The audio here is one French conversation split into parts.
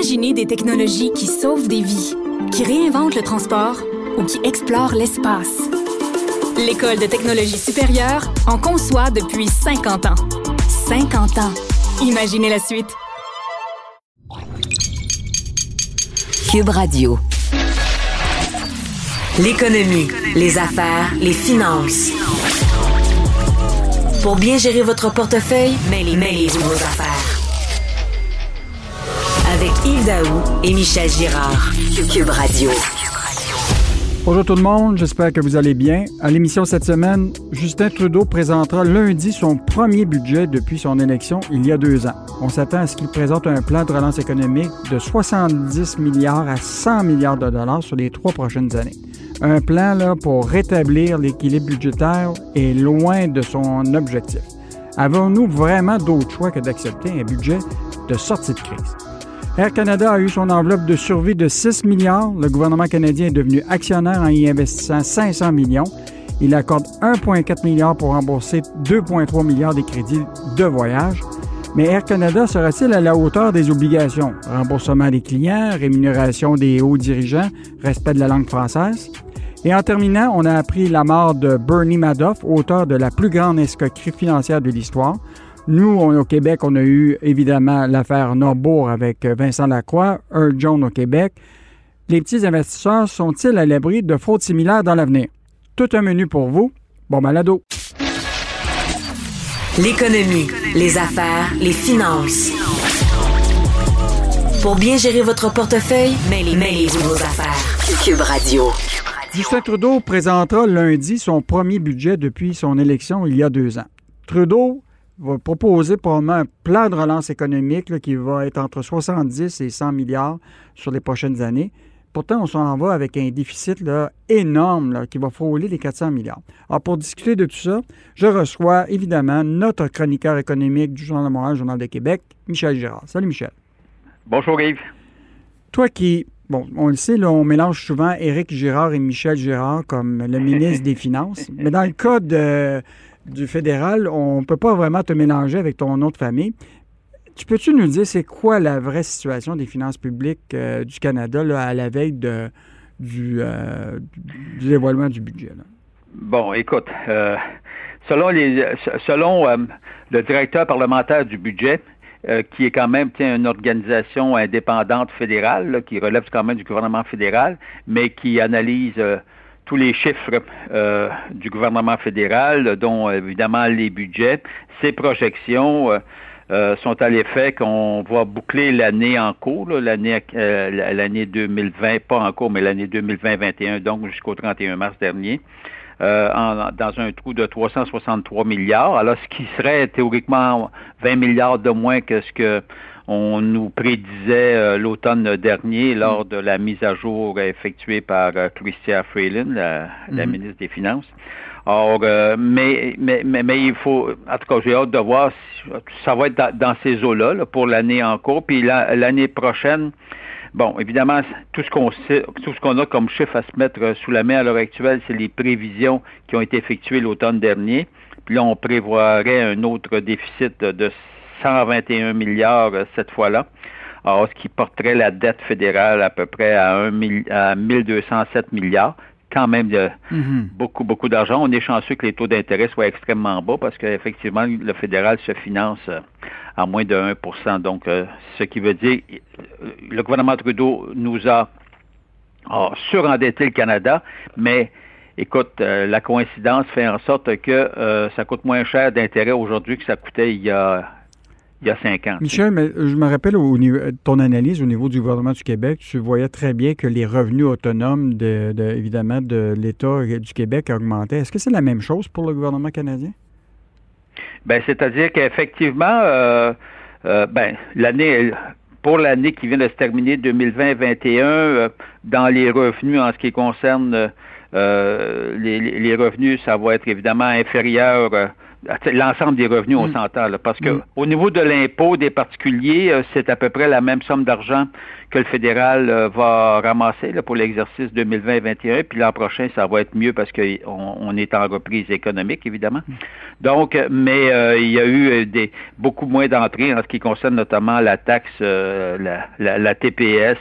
Imaginez des technologies qui sauvent des vies, qui réinventent le transport ou qui explorent l'espace. L'École de technologie supérieure en conçoit depuis 50 ans. 50 ans. Imaginez la suite. Cube Radio. L'économie, les affaires, les finances. Pour bien gérer votre portefeuille, mêlez-vous vos affaires. Yves et Michel Girard. Cube Radio. Bonjour tout le monde, j'espère que vous allez bien. À l'émission cette semaine, Justin Trudeau présentera lundi son premier budget depuis son élection il y a deux ans. On s'attend à ce qu'il présente un plan de relance économique de 70 milliards à 100 milliards de dollars sur les trois prochaines années. Un plan là, pour rétablir l'équilibre budgétaire est loin de son objectif. Avons-nous vraiment d'autre choix que d'accepter un budget de sortie de crise? Air Canada a eu son enveloppe de survie de 6 milliards. Le gouvernement canadien est devenu actionnaire en y investissant 500 millions. Il accorde 1,4 milliard pour rembourser 2,3 milliards des crédits de voyage. Mais Air Canada sera-t-il à la hauteur des obligations? Remboursement des clients, rémunération des hauts dirigeants, respect de la langue française? Et en terminant, on a appris la mort de Bernie Madoff, auteur de la plus grande escroquerie financière de l'histoire. Nous, au Québec, on a eu évidemment l'affaire Norbourg avec euh, Vincent Lacroix, Earl Jones au Québec. Les petits investisseurs sont-ils à l'abri de fraudes similaires dans l'avenir? Tout un menu pour vous. Bon malado. L'économie, les affaires, les finances. Pour bien gérer votre portefeuille, mêlez-vous vos affaires. Cube Radio. Justin Trudeau présentera lundi son premier budget depuis son élection il y a deux ans. Trudeau va proposer probablement un plan de relance économique qui va être entre 70 et 100 milliards sur les prochaines années. Pourtant, on s'en va avec un déficit là, énorme qui va frôler les 400 milliards. Alors, pour discuter de tout ça, je reçois évidemment notre chroniqueur économique du Journal de Montréal, Journal de Québec, Michel Girard. Salut, Michel. Bonjour, Yves. Toi qui, bon, on le sait, là, on mélange souvent Éric Girard et Michel Girard comme le ministre des Finances. Mais dans le cas de, du fédéral, on ne peut pas vraiment te mélanger avec ton de famille. Tu peux-tu nous dire c'est quoi la vraie situation des finances publiques euh, du Canada à la veille du, euh, du dévoilement du budget? Bon, écoute, euh, selon le directeur parlementaire du budget, qui est quand même une organisation indépendante fédérale, qui relève quand même du gouvernement fédéral, mais qui analyse tous les chiffres du gouvernement fédéral, dont évidemment les budgets, ses projections, euh, sont à l'effet qu'on va boucler l'année en cours, l'année euh, l'année 2020, pas en cours, mais l'année 2020-21, donc jusqu'au 31 mars dernier. Euh, dans un trou de 363 milliards. Alors, ce qui serait théoriquement 20 milliards de moins que ce que on nous prédisait l'automne dernier lors de la mise à jour effectuée par Christia Freeland, la, la mm-hmm. ministre des Finances. Or, euh, mais, mais, mais, il faut, en tout cas, j'ai hâte de voir si ça va être dans, ces eaux-là pour l'année en cours. Puis l'année prochaine, bon, évidemment, tout ce qu'on sait, tout ce qu'on a comme chiffre à se mettre sous la main à l'heure actuelle, c'est les prévisions qui ont été effectuées l'automne dernier. Puis là, on prévoirait un autre déficit de 121 milliards euh, cette fois-là. Alors, ce qui porterait la dette fédérale à peu près à, 1, à 1207 milliards quand même de mhm. beaucoup, beaucoup d'argent. On est chanceux que les taux d'intérêt soient extrêmement bas parce qu'effectivement, le fédéral se finance euh, à moins de 1% Donc, euh, ce qui veut dire, le gouvernement Trudeau nous a, surendetté le Canada, mais écoute, la coïncidence fait en sorte que ça coûte moins cher d'intérêt aujourd'hui que ça coûtait il y a il y a cinq ans. Michel, mais je me rappelle au niveau, ton analyse au niveau du gouvernement du Québec, tu voyais très bien que les revenus autonomes, de, évidemment, de l'État du Québec augmentaient. Est-ce que c'est la même chose pour le gouvernement canadien? Ben, c'est-à-dire qu'effectivement, euh, euh, ben, l'année, pour l'année qui vient de se terminer, 2020-2021, euh, dans les revenus en ce qui concerne les, les, revenus, ça va être évidemment inférieur l'ensemble des revenus, on mm. s'entend, parce que mm. au niveau de l'impôt des particuliers, euh, c'est à peu près la même somme d'argent que le fédéral euh, va ramasser là, pour l'exercice 2020-2021, puis l'an prochain, ça va être mieux parce qu'on on est en reprise économique, évidemment. Mm. Donc, mais euh, il y a eu des beaucoup moins d'entrées en ce qui concerne notamment la taxe, la, la, TPS,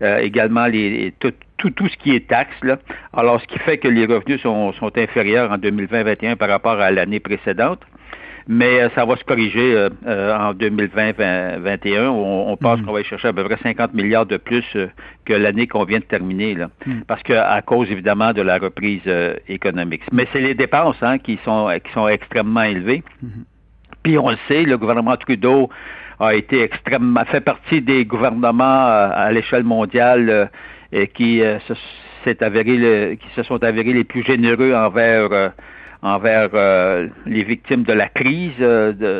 également les, tout, tout, tout ce qui est taxe. Là. Alors, ce qui fait que les revenus sont, sont inférieurs en 2020-2021 par rapport à l'année précédente. Mais euh, ça va se corriger euh, euh, en 2020-2021. On, on pense mm. qu'on va y chercher à peu près 50 milliards de plus que l'année qu'on vient de terminer. Là. Mm. Parce que à cause évidemment de la reprise économique. Mais c'est les dépenses hein, qui sont qui sont extrêmement élevées. Mm-hmm. Puis on le sait, le gouvernement Trudeau a été extrêmement fait partie des gouvernements à l'échelle mondiale qui euh, se, avéré qui se sont avérés les plus généreux envers euh, envers euh, les victimes de la crise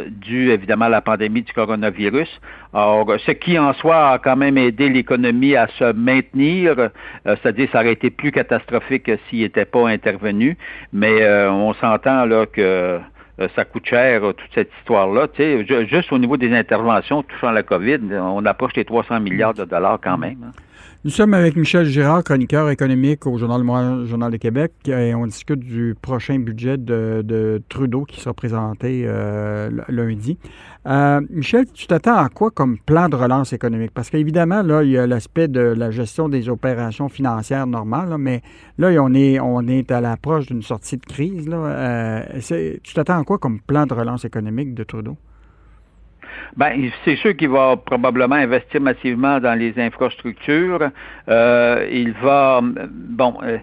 due évidemment à la pandémie du coronavirus. Alors, ce qui en soi a quand même aidé l'économie à se maintenir, c'est-à-dire ça aurait été plus catastrophique s'il n'était pas intervenu, mais on s'entend là que ça coûte cher, toute cette histoire-là. juste au niveau des interventions touchant la COVID, on approche les 300 milliards de dollars quand même. Hein. Nous sommes avec Michel Girard, chroniqueur économique au Journal Le Journal de Québec, et on discute du prochain budget de, Trudeau qui sera présenté euh, lundi. Euh, Michel, tu t'attends à quoi comme plan de relance économique? Parce qu'évidemment, là, il y a l'aspect de la gestion des opérations financières normales, mais là, on est, on est à l'approche d'une sortie de crise. Euh, tu t'attends à quoi comme plan de relance économique de Trudeau? Ben, c'est sûr qu'il va probablement investir massivement dans les infrastructures. Euh, il va, bon, euh,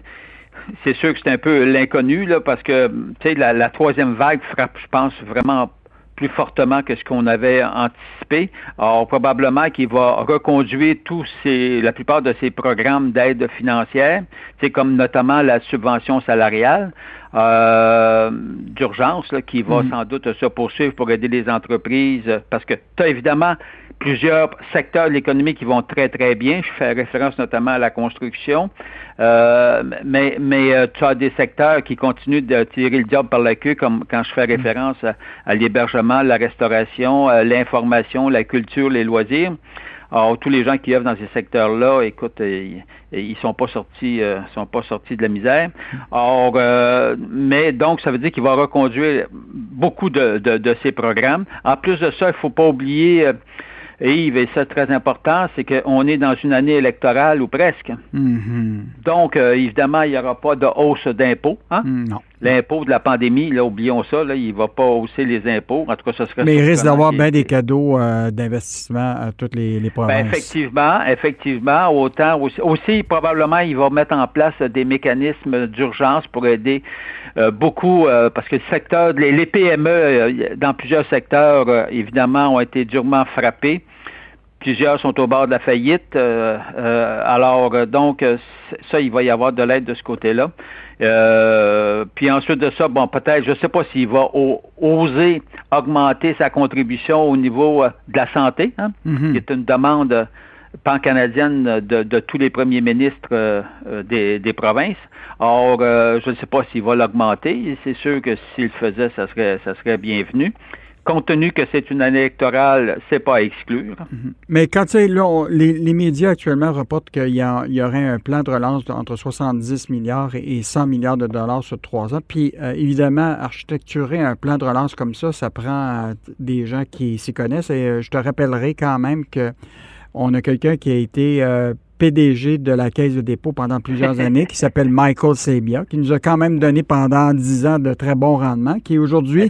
c'est sûr que c'est un peu l'inconnu là, parce que tu sais la, la, troisième vague frappe, je pense vraiment plus fortement que ce qu'on avait anticipé. Alors, probablement qu'il va reconduire tous ces, la plupart de ces programmes d'aide financière, c'est comme notamment la subvention salariale euh, d'urgence qui va mm. sans doute se poursuivre pour aider les entreprises parce que tu as évidemment plusieurs secteurs de l'économie qui vont très, très bien. Je fais référence notamment à la construction. Euh, mais mais euh, tu as des secteurs qui continuent de tirer le diable par la queue, comme quand je fais référence à, l'hébergement, la restauration, euh, l'information, la culture, les loisirs. Alors, tous les gens qui œuvrent dans ces secteurs-là, écoute, ils, ils sont pas sortis, sont pas sortis de la misère. Or, mais donc, ça veut dire qu'il va reconduire beaucoup de, de, de, ces programmes. En plus de ça, il faut pas oublier et Yves, et ça très important, c'est qu'on est dans une année électorale ou presque. Mm-hmm. Donc, euh, évidemment, il n'y aura pas de hausse d'impôts. Hein? Mm, non. L'impôt de la pandémie, là, oublions ça, là, il ne va pas hausser les impôts. En tout cas, ça serait... Mais il risque d'avoir bien des cadeaux euh, d'investissement à toutes les, les provinces. Ben, effectivement, effectivement. Autant aussi, aussi, probablement, il va mettre en place des mécanismes d'urgence pour aider euh, beaucoup, parce que le secteur, les, les PME, dans plusieurs secteurs, évidemment, ont été durement frappés. Plusieurs sont au bord de la faillite. Euh, euh, alors, euh, donc, ça, il va y avoir de l'aide de ce côté-là. Puis ensuite de ça, bon, peut-être, je ne sais pas s'il va oser augmenter sa contribution au niveau de la santé, hein, mm-hmm. qui est une demande pan-canadienne de, tous les premiers ministres des, des, provinces. Or, je ne sais pas s'il va l'augmenter. C'est sûr que s'il le faisait, ça serait, ça serait bienvenu compte tenu que c'est une année électorale, c'est pas à exclure. Mhm. Mais quand tu sais, là, les, médias actuellement reportent qu'il y, y, aurait un plan de relance entre 70 milliards et 100 milliards de dollars sur trois ans. Puis, euh, évidemment, architecturer un plan de relance comme ça, ça prend euh, des gens qui s'y connaissent. Et euh, je te rappellerai quand même que on a quelqu'un qui a été PDG de la Caisse de dépôt pendant plusieurs années, qui s'appelle Michael Sabia, qui nous a quand même donné pendant dix ans de très bons rendements, qui aujourd'hui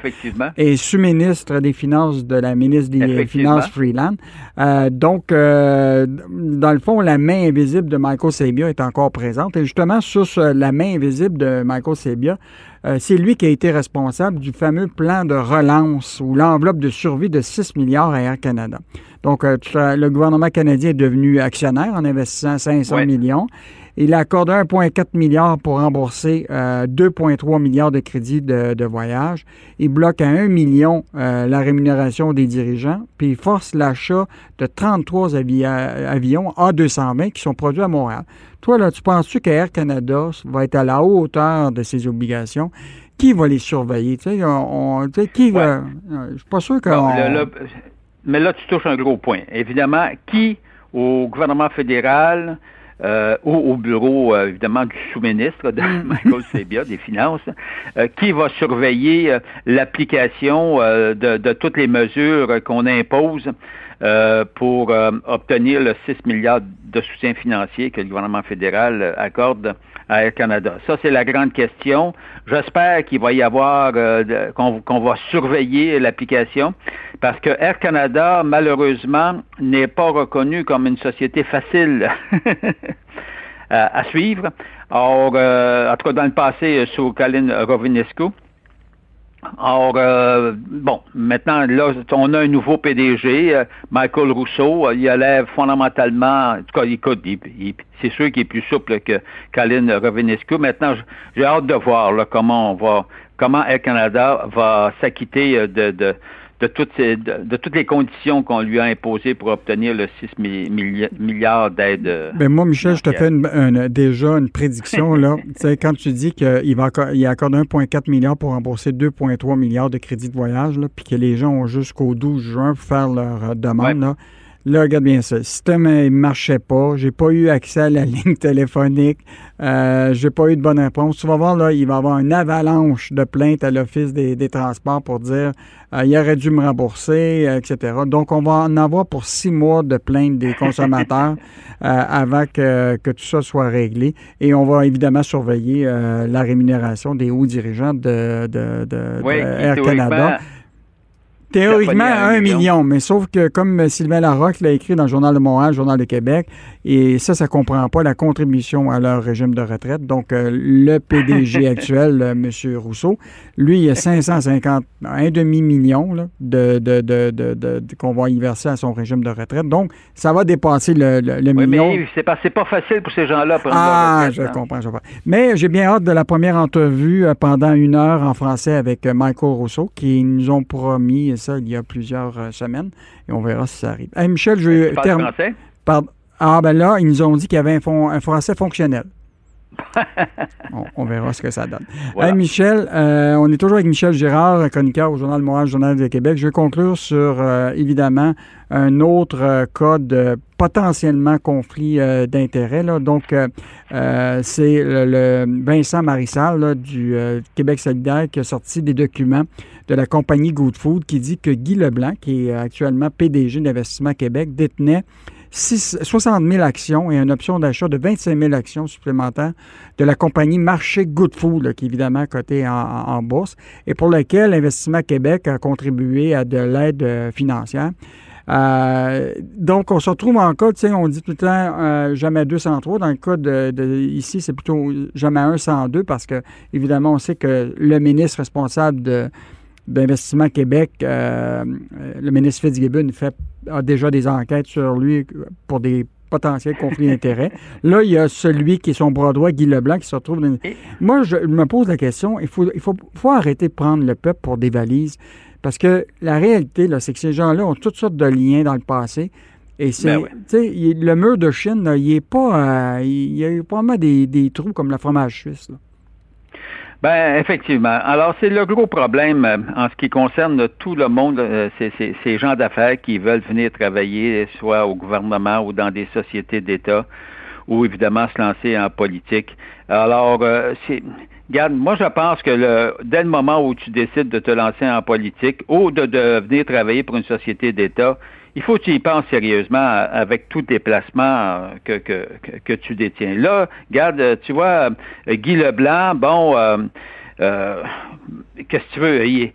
est sous-ministre des Finances de la ministre des Finances Freeland. Euh, donc, euh, dans le fond, la main invisible de Michael Sabia est encore présente. Et justement, sur la main invisible de Michael Sabia, euh, c'est lui qui a été responsable du fameux plan de relance ou l'enveloppe de survie de 6 milliards à Air Canada. Donc, euh, le gouvernement canadien est devenu actionnaire en investissant 500 millions. Il a accordé 1,4 milliard pour rembourser 2,3 euh, milliards de crédits de, voyage. Il bloque à 1 million la rémunération des dirigeants, puis il force l'achat de 33 avions A220 qui sont produits à Montréal. Toi, là, tu penses-tu qu'Air Canada va être à la hauteur de ses obligations? Qui va les surveiller? Tu sais, on, qui va. Je suis pas sûr que. Mais là, tu touches un gros point. Évidemment, qui au gouvernement fédéral euh, ou au bureau, euh, évidemment, du sous-ministre de mm. Michael Sebia, des Finances, euh, qui va surveiller l'application de, de, toutes les mesures qu'on impose pour obtenir le 6 milliards de soutien financier que le gouvernement fédéral accorde à Air Canada. Ça, c'est la grande question. J'espère qu'il va y avoir, euh, qu'on va surveiller l'application, parce que Air Canada, malheureusement, n'est pas reconnu comme une société facile à, suivre. Or, euh, en tout cas, dans le passé, sous Colin Rovinescu, Or, euh, bon, maintenant, là, on a un nouveau PDG, euh, Michael Rousseau. il a fondamentalement, en tout cas, écoute, c'est sûr qu'il est plus souple que Colin Rovinescu. Maintenant, j'ai hâte de voir comment on va, comment Air Canada va s'acquitter euh, de de toutes, de, toutes les conditions qu'on lui a imposées pour obtenir le 6 milliards d'aides. Euh, ben moi, Michel, je te fais déjà une prédiction. là. quand tu dis qu'il va il accorde 1,4 milliard pour rembourser 2,3 milliards de crédits de voyage, puis que les gens ont jusqu'au 12 juin pour faire leur euh, demande, là, Là, regarde bien ça. Le système ne marchait pas. J'ai pas eu accès à la ligne téléphonique. Euh, j'ai pas eu de bonne réponse. Tu vas voir, là, il va y avoir une avalanche de plaintes à l'Office des, transports pour dire euh, il aurait dû me rembourser, euh, etc. Donc, on va en avoir pour six mois de plaintes des consommateurs avant que, tout ça soit réglé. Et on va évidemment surveiller la rémunération des hauts dirigeants de, Air Canada. Théoriquement, un million. mais sauf que comme Sylvain Larocque l'a écrit dans le Journal de Montréal, le Journal de Québec, et ça, ça ne comprend pas la contribution à leur régime de retraite. Donc, euh, le PDG actuel, euh, M. Rousseau, lui, il a 550, un demi-million de, de, de, qu'on va y verser à son régime de retraite. Donc, ça va dépasser le, le, oui, million. Mais c'est pas, pas facile pour ces gens-là. Ah, je comprends, je comprends. Mais j'ai bien hâte de la première entrevue euh, pendant une heure en français avec Michael Rousseau, qui nous ont promis ça il y a plusieurs euh, semaines et on verra si ça arrive. Michel, je vais terminer. Ah, ben là, ils nous ont dit qu'il y avait un, français fonctionnel. on, verra ce que ça donne. Michel, euh, on est toujours avec Michel Girard, chroniqueur au Journal de Montréal, Journal de Québec. Je vais conclure sur, euh, évidemment, un autre cas de potentiellement conflit d'intérêts. Donc, c'est le, Vincent Marissal du Québec solidaire qui a sorti des documents de la compagnie Good Food qui dit que Guy Leblanc, qui est actuellement PDG d'Investissement Québec, détenait 60 000 actions et une option d'achat de 25 000 actions supplémentaires de la compagnie Marché Good Food, qui est évidemment cotée en, bourse, et pour laquelle Investissement Québec a contribué à de l'aide euh, financière. Euh, donc, on se retrouve en cas, tu sais, on dit tout le temps euh, jamais 203. Dans le cas de, ici, c'est plutôt jamais 1 102 parce que, évidemment, on sait que le ministre responsable de, d'Investissement Québec, euh, le ministre Fitzgibbon fait, a déjà des enquêtes sur lui pour des potentiels conflits d'intérêts. Là, il y a celui qui est son bras droit, Guy Leblanc, qui se retrouve dans... Moi, je me pose la question, il faut, il faut, faut arrêter de prendre le peuple pour des valises. Parce que la réalité, là, c'est que ces gens-là ont toutes sortes de liens dans le passé. Et c'est, ben le mur de Chine, il est pas, euh, il y a pas vraiment des, des, trous comme le fromage suisse. Là. Ben effectivement. Alors c'est le gros problème euh, en ce qui concerne tout le monde, euh, c'est ces gens d'affaires qui veulent venir travailler soit au gouvernement ou dans des sociétés d'État ou évidemment se lancer en politique. Alors euh, c'est Regarde, moi je pense que le, dès le moment où tu décides de te lancer en politique ou de, de venir travailler pour une société d'État, il faut que tu y penses sérieusement avec tous tes placements que, que, que tu détiens. Là, regarde, tu vois, Guy Leblanc, bon, euh, euh, qu'est-ce que tu veux? Il,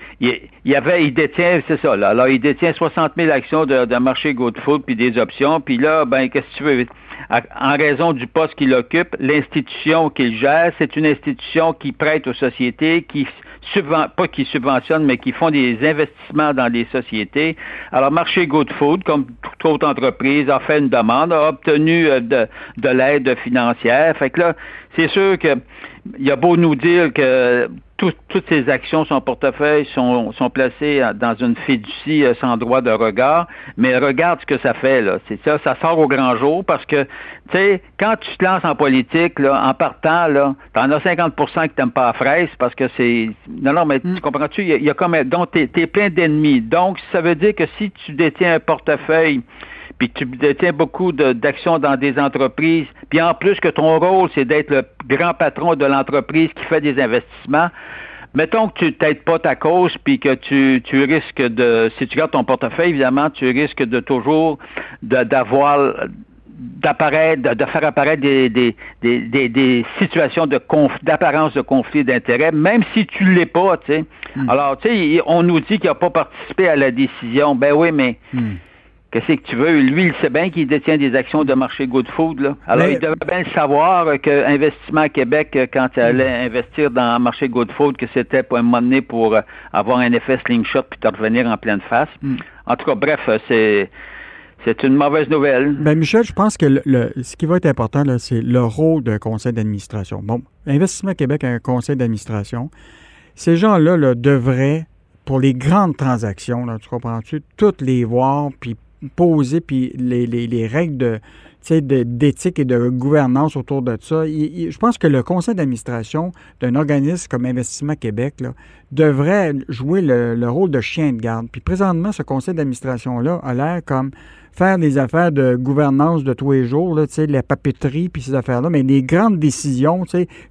il, avait, il détient, c'est ça, là. Alors, il détient 60 000 actions de, de marché GoFood puis des options. Puis là, ben, qu'est-ce que tu veux? En raison du poste qu'il occupe, l'institution qu'il gère, c'est une institution qui prête aux sociétés, qui pas qui subventionnent, mais qui font des investissements dans des sociétés. Alors, Marché Good Food, comme toute autre entreprise, a fait une demande, a obtenu euh, de, de l'aide financière. Fait que là, c'est sûr que il y a beau nous dire que toutes ces actions, son portefeuille sont, sont placées dans une fiducie euh, sans droit de regard, mais regarde ce que ça fait, là. C'est ça, ça sort au grand jour parce que, tu sais, quand tu te lances en politique, là, en partant, là, t'en as 50% qui t'aiment pas la fraise parce que c'est. Non, non, mais tu mm. comprends-tu? Il y, a, comme. Donc, t'es es plein d'ennemis. Donc, ça veut dire que si tu détiens un portefeuille puis tu détiens beaucoup d'actions dans des entreprises, puis en plus que ton rôle, c'est d'être le grand patron de l'entreprise qui fait des investissements, mettons que tu t'aides pas ta cause, puis que tu, tu risques de, si tu gardes ton portefeuille, évidemment, tu risques de toujours d'avoir d'apparaître, de, faire apparaître des, des, des, des, situations de d'apparence de conflit d'intérêts, même si tu l'es pas, tu sais. Hmm. Alors, tu sais, on nous dit qu'il n'a pas participé à la décision. Ben oui, mais hmm. Qu'est-ce que tu veux? Lui, il sait bien qu'il détient des actions de marché Good Food. Là. Alors, il devait bien savoir que Investissement Québec, quand il allait investir dans le marché Good Food, que c'était pour un moment donné pour euh, avoir un effet slingshot puis te revenir en pleine face. Hmm. En tout cas, bref, c'est... C'est une mauvaise nouvelle. Ben Michel, je pense que le, ce qui va être important, c'est le rôle d'un conseil d'administration. Bon, Investissement Québec a un conseil d'administration. Ces gens-là là, devraient, pour les grandes transactions, là, tu comprends-tu, toutes les voir, puis poser, puis les, les, les règles de, d'éthique et de gouvernance autour de ça. je pense que le conseil d'administration d'un organisme comme Investissement Québec là, devrait jouer le, rôle de chien de garde. Puis présentement, ce conseil d'administration-là a l'air comme faire des affaires de gouvernance de tous les jours, là, la papeterie, puis ces affaires-là, mais les grandes décisions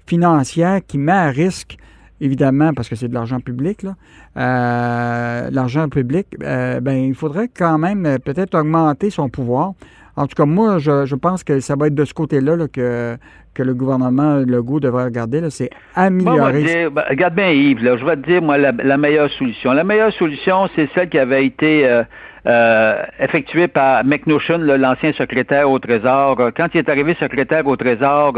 financières qui mettent à risque évidemment, parce que c'est de l'argent public, là, euh, l'argent public, euh, ben, il faudrait quand même euh, peut-être augmenter son pouvoir. En tout cas, moi, je, pense que ça va être de ce côté-là que, que le gouvernement Legault devrait regarder. C'est améliorer. Ben, regarde bien, Yves, je vais te dire, moi, la, meilleure solution. La meilleure solution, c'est celle qui avait été effectuée par McNotion, l'ancien secrétaire au Trésor. Quand il est arrivé secrétaire au Trésor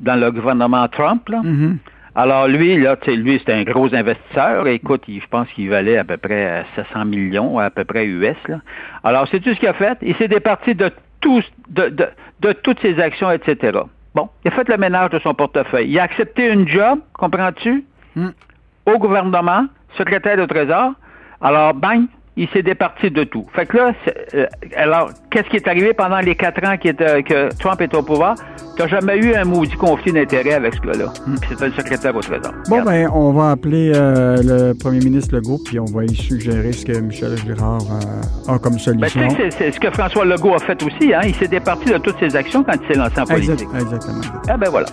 dans le gouvernement Trump, là, mm-hmm. Alors lui, là, tu sais, lui, c'est un gros investisseur. Écoute, je pense qu'il valait à peu près 700 millions, à peu près US. Là. Alors, c'est tout ce qu'il a fait? Il s'est départi de, tous, de, de, de toutes ses actions, etc. Bon, il a fait le ménage de son portefeuille. Il a accepté une job, comprends-tu, hmm. au gouvernement, secrétaire de Trésor. Alors, bang, il s'est départi de tout. Fait que là, euh, alors, qu'est-ce qui est arrivé pendant les quatre ans que Trump est au pouvoir? T'as jamais eu un maudit conflit d'intérêt avec ce gars-là. Hmm. C'est un secrétaire au Trésor. Bon, ben, on va appeler euh, le premier ministre Legault, puis on va lui suggérer ce que Michel Girard euh, a comme solution. Ben, tu sais, c'est ce que François Legault a fait aussi. Hein? Il s'est départi de toutes ses actions quand il s'est lancé en politique. exactement. Ah, ben voilà.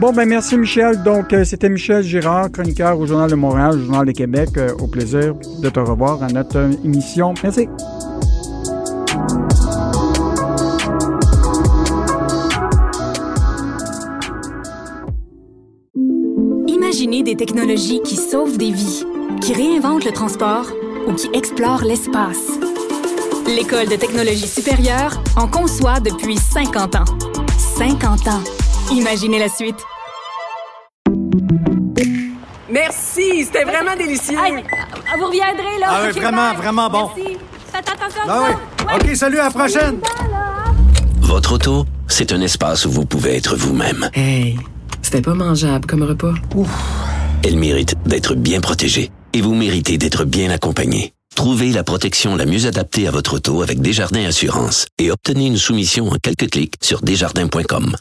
Bon, ben merci Michel. Donc, euh, c'était Michel Girard, chroniqueur au Journal de Montréal, au Journal de Québec. au plaisir de te revoir à notre émission. Merci. Imaginez des technologies qui sauvent des vies, qui réinventent le transport ou qui explorent l'espace. L'École de technologie supérieure en conçoit depuis 50 ans. 50 ans. Imaginez la suite. Merci, c'était vraiment délicieux. vous reviendrez, là. Ah oui, vraiment, vraiment bon. Merci. Faites attention ah oui. OK, salut, à la prochaine. Votre auto, c'est un espace où vous pouvez être vous-même. Hey. C'était pas mangeable comme repas. Ouf. Elle mérite d'être bien protégée et vous méritez d'être bien accompagné. Trouvez la protection la mieux adaptée à votre auto avec Desjardins Assurance et obtenez une soumission en quelques clics sur desjardins.com.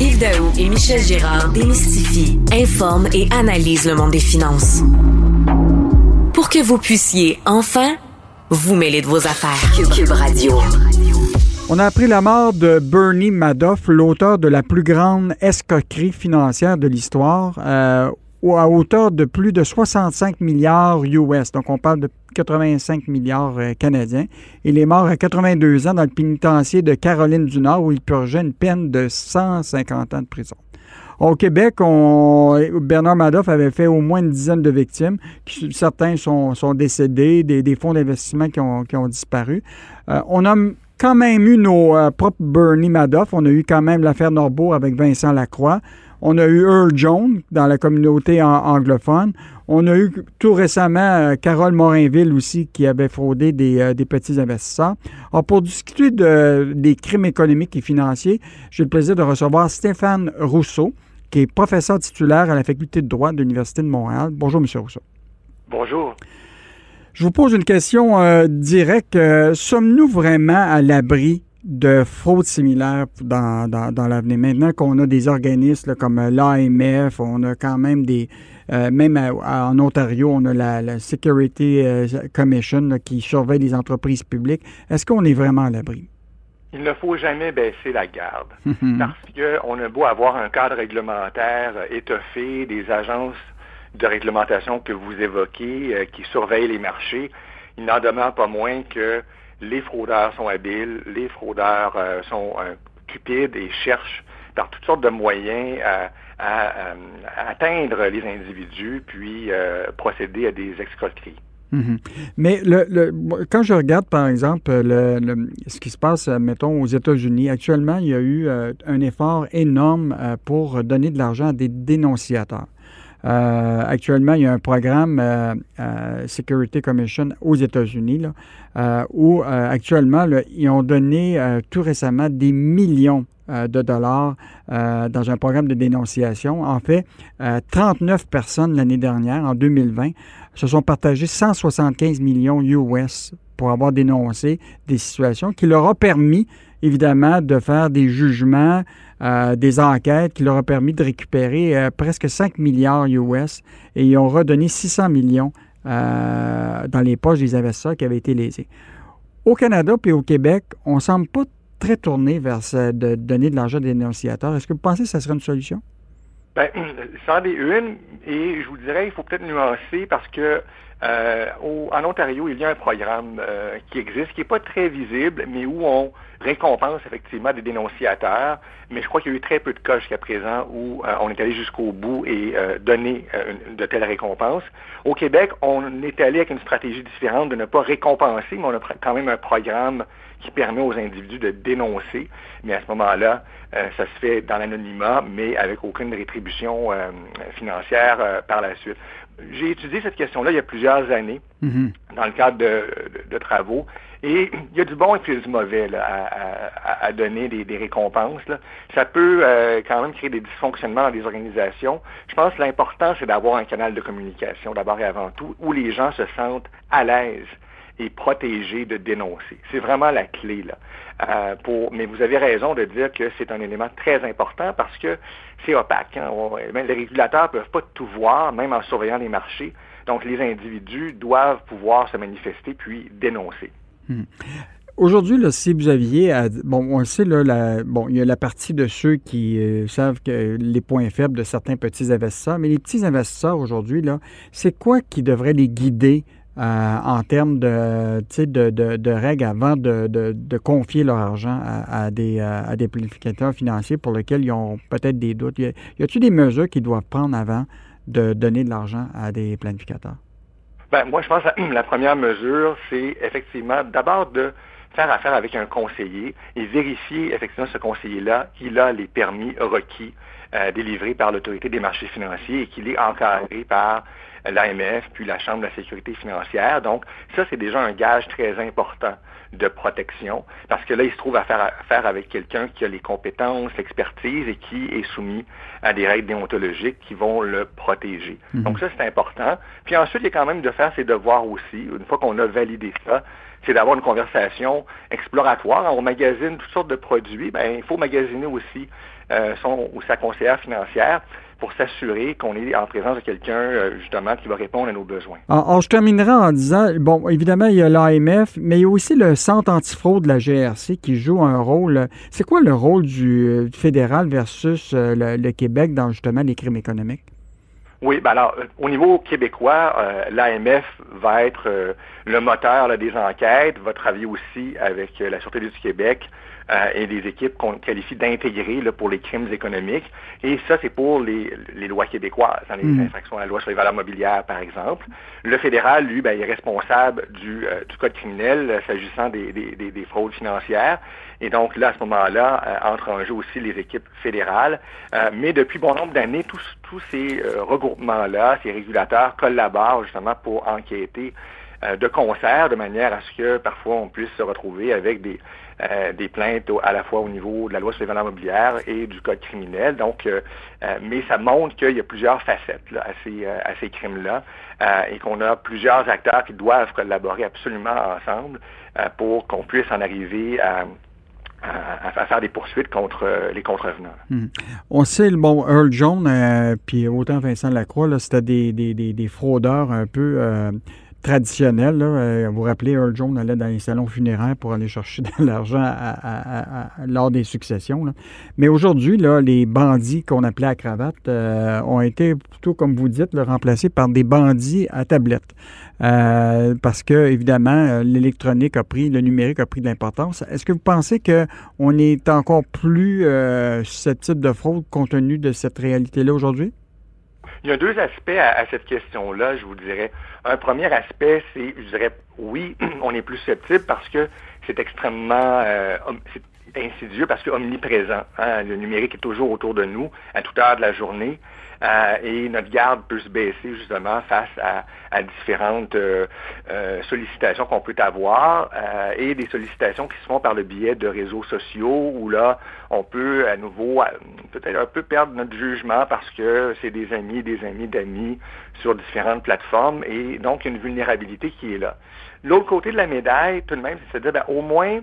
Yves Daou et Michel Gérard démystifient, informent et analysent le monde des finances. Pour que vous puissiez enfin vous mêler de vos affaires. Cube Radio. On a appris la mort de Bernie Madoff, l'auteur de la plus grande escroquerie financière de l'histoire, euh, à hauteur de plus de 65 milliards US. Donc, on parle de 85 milliards euh, canadiens. Il est mort à 82 ans dans le pénitencier de Caroline du Nord où il purgeait une peine de 150 ans de prison. Au Québec, Bernard Madoff avait fait au moins une dizaine de victimes. certains sont, décédés, des, fonds d'investissement qui ont, disparu. Euh, on a quand même eu nos euh, propres Bernie Madoff. On a eu quand même l'affaire Norbeau avec Vincent Lacroix. On a eu Earl Jones dans la communauté anglophone. On a eu tout récemment euh, Carole Morinville aussi qui avait fraudé des, euh, petits investisseurs. Alors, pour discuter des crimes économiques et financiers, j'ai le plaisir de recevoir Stéphane Rousseau, qui est professeur titulaire à la faculté de droit de l'Université de Montréal. Bonjour, M. Rousseau. Bonjour. Je vous pose une question euh, directe. Sommes-nous vraiment à l'abri de fraudes similaires dans, dans, l'avenir. Maintenant qu'on a des organismes comme l'AMF, on a quand même des... Euh, même en Ontario, on a la, Security euh, Commission qui surveille les entreprises publiques. Est-ce qu'on est vraiment à l'abri? Il ne faut jamais baisser la garde parce qu'on a beau avoir un cadre réglementaire étoffé, des agences de réglementation que vous évoquez euh, qui surveillent les marchés, il n'en demeure pas moins que les fraudeurs sont habiles, les fraudeurs euh, sont euh, cupides et cherchent par toutes sortes de moyens à, euh, atteindre les individus, puis procéder à des escroqueries. Mhm. Mais le, quand je regarde, par exemple, ce qui se passe, mettons, aux États-Unis, actuellement, il y a eu un effort énorme pour donner de l'argent à des dénonciateurs. Euh, actuellement, il y a un programme euh, euh, Security Commission aux États-Unis où actuellement, ils ont donné tout récemment des millions de dollars dans un programme de dénonciation. En fait, 39 personnes l'année dernière, en 2020, se sont partagées 175 millions US pour avoir dénoncé des situations qui leur ont permis, évidemment, de faire des jugements, euh, des enquêtes qui leur ont permis de récupérer euh, presque 5 milliards US et ils ont redonné 600 millions euh, dans les poches des investisseurs qui avaient été lésés. Au Canada puis au Québec, on ne semble pas très tourné vers de donner de l'argent des dénonciateurs. Est-ce que vous pensez que ça serait une solution? Bien, ça en est une, et je vous dirais, il faut peut-être nuancer parce que euh, en Ontario, il y a un programme euh, qui existe, qui n'est pas très visible, mais où on récompense effectivement des dénonciateurs. Mais je crois qu'il y a eu très peu de cas jusqu'à présent où euh, on est allé jusqu'au bout et donné de telles récompenses. Au Québec, on est allé avec une stratégie différente de ne pas récompenser, mais on a quand même un programme qui permet aux individus de dénoncer. Mais à ce moment-là, ça se fait dans l'anonymat, mais avec aucune rétribution financière par la suite. J'ai étudié cette question-là il y a plusieurs années mhm. dans le cadre de, travaux. Et il y a du bon et puis du mauvais à, donner des, récompenses. Ça peut euh, quand même créer des dysfonctionnements dans les organisations. Je pense que l'important, c'est d'avoir un canal de communication, d'abord et avant tout, où les gens se sentent à l'aise et protégés de dénoncer. C'est vraiment la clé. Là. Euh, mais vous avez raison de dire que c'est un élément très important parce que c'est opaque. Hein. les régulateurs ne peuvent pas tout voir, même en surveillant les marchés. Donc, les individus doivent pouvoir se manifester puis dénoncer. Hmm. Aujourd'hui, si vous aviez, bon, on le sait, là, bon, il y a la partie de ceux qui euh, savent que les points faibles de certains petits investisseurs, mais les petits investisseurs aujourd'hui, là, c'est quoi qui devrait les guider euh, en termes de, de, règles avant de, confier leur argent à, des, euh, à des planificateurs financiers pour lesquels ils ont peut-être des doutes. Y a-t-il des mesures qu'ils doivent prendre avant de donner de l'argent à des planificateurs? Ben, moi, je pense que la première mesure, c'est effectivement d'abord de faire affaire avec un conseiller et vérifier effectivement ce conseiller-là, qu'il a les permis requis euh, délivrés par l'autorité des marchés financiers et qu'il est encadré par l'AMF, puis la Chambre de la sécurité financière. Donc, ça, c'est déjà un gage très important de protection, parce que là, il se trouve à faire affaire avec quelqu'un qui a les compétences, l'expertise et qui est soumis à des règles déontologiques qui vont le protéger. Mhm. Donc ça, c'est important. Puis ensuite, il y a quand même de faire ses devoirs aussi. Une fois qu'on a validé ça, c'est d'avoir une conversation exploratoire. On magasine toutes sortes de produits. Ben, il faut magasiner aussi euh, son ou sa conseillère financière pour s'assurer qu'on est en présence de quelqu'un, euh, justement, qui va répondre à nos besoins. Alors, je terminerai en disant, bon, évidemment, il y a l'AMF, mais il y a aussi le Centre antifraude de la GRC qui joue un rôle. C'est quoi le rôle du euh, fédéral versus euh, le, Québec dans, justement, les crimes économiques? Oui, ben alors, au niveau québécois, l'AMF va être le moteur là, des enquêtes va travailler aussi avec la Sûreté du Québec euh, et des équipes qu'on qualifie d'intégrer pour les crimes économiques. Et ça, c'est pour les, les, lois québécoises, hein, les mm. infractions à la loi sur les valeurs mobilières, par exemple. Le fédéral, lui, ben, est responsable du, euh, du code criminel euh, s'agissant des, des, des, fraudes financières. Et donc là, à ce moment-là, entrent en jeu aussi les équipes fédérales. mais depuis bon nombre d'années, tous, tous ces regroupements-là, ces régulateurs collaborent justement pour enquêter de concert, de manière à ce que parfois on puisse se retrouver avec des, euh, des plaintes à la fois au niveau de la loi sur les valeurs mobilières et du code criminel. Donc, euh, euh, mais ça montre qu'il y a plusieurs facettes à ces, crimes-là et qu'on a plusieurs acteurs qui doivent collaborer absolument ensemble pour qu'on puisse en arriver à, faire des poursuites contre les contrevenants. Hmm. On sait, bon, Earl Jones, puis autant Vincent Lacroix, c'était des, fraudeurs un peu traditionnel. Euh, vous vous rappelez, Earl Jones allait dans les salons funéraires pour aller chercher de l'argent lors des successions. Mais aujourd'hui, les bandits qu'on appelait à cravate euh, ont été plutôt, comme vous dites, remplacés par des bandits à tablette. Euh, parce que, évidemment, l'électronique a pris, le numérique a pris de l'importance. Est-ce que vous pensez qu'on est encore plus susceptible de fraude compte tenu de cette réalité-là aujourd'hui? Il y a deux aspects à, cette question-là, je vous dirais. Un premier aspect, c'est, je dirais, oui, on est plus susceptible parce que c'est extrêmement euh, insidieux, parce que omniprésent. Hein. Le numérique est toujours autour de nous, à toute heure de la journée. Euh, et notre garde peut se baisser justement face à, différentes euh, euh, sollicitations qu'on peut avoir et des sollicitations qui se font par le biais de réseaux sociaux où là, on peut à nouveau peut-être un peu perdre notre jugement parce que c'est des amis, des amis d'amis sur différentes plateformes et donc une vulnérabilité qui est là. L'autre côté de la médaille, tout de même, c'est de dire, ben, au moins,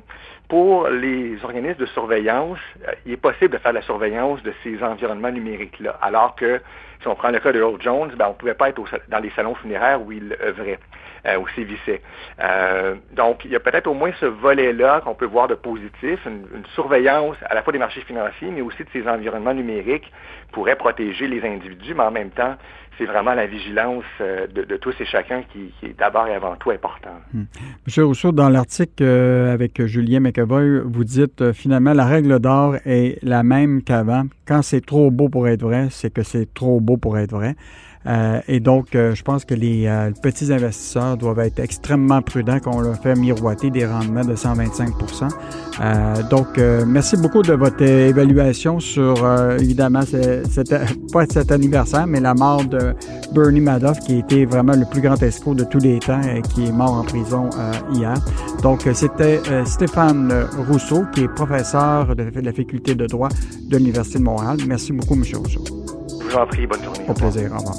pour les organismes de surveillance, euh, il est possible de faire la surveillance de ces environnements numériques-là. Alors que, si on prend le cas de Earl Jones, ben, on ne pouvait pas être dans les salons funéraires où il œuvrait, euh, où sévissait. Euh, donc, il y a peut-être au moins ce volet-là qu'on peut voir de positif, une, une, surveillance à la fois des marchés financiers, mais aussi de ces environnements numériques pourrait protéger les individus, mais en même temps, c'est vraiment la vigilance euh, de, tous et chacun qui, est d'abord et avant tout important. Hmm. Monsieur Rousseau, dans l'article euh, avec Julien McEvoy, vous dites euh, finalement la règle d'or est la même qu'avant. Quand c'est trop beau pour être vrai, c'est que c'est trop beau pour être vrai. Euh, et donc, euh, je pense que les euh, petits investisseurs doivent être extrêmement prudents quand on leur fait miroiter des rendements de 125% Donc, merci beaucoup de votre évaluation sur, évidemment, c'était pas cet anniversaire, mais la mort de Bernie Madoff, qui été vraiment le plus grand escroc de tous les temps et qui est mort en prison hier. Donc, c'était Stéphane Rousseau, qui est professeur de la faculté de droit de l'Université de Montréal. Merci beaucoup, M. Rousseau. Je vous en prie, bonne journée. Au plaisir, au revoir.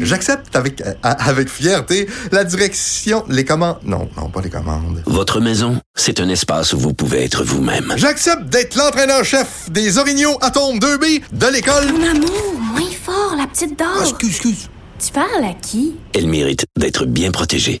J'accepte avec, euh, avec fierté la direction, les commandes. Non, non, pas les commandes. Votre maison, c'est un espace où vous pouvez être vous-même. J'accepte d'être l'entraîneur-chef des Orignaux Atomes 2B de l'école. Mon amour, moins fort, la petite dame. Ah, excuse, excuse. Tu parles à qui? Elle mérite d'être bien protégée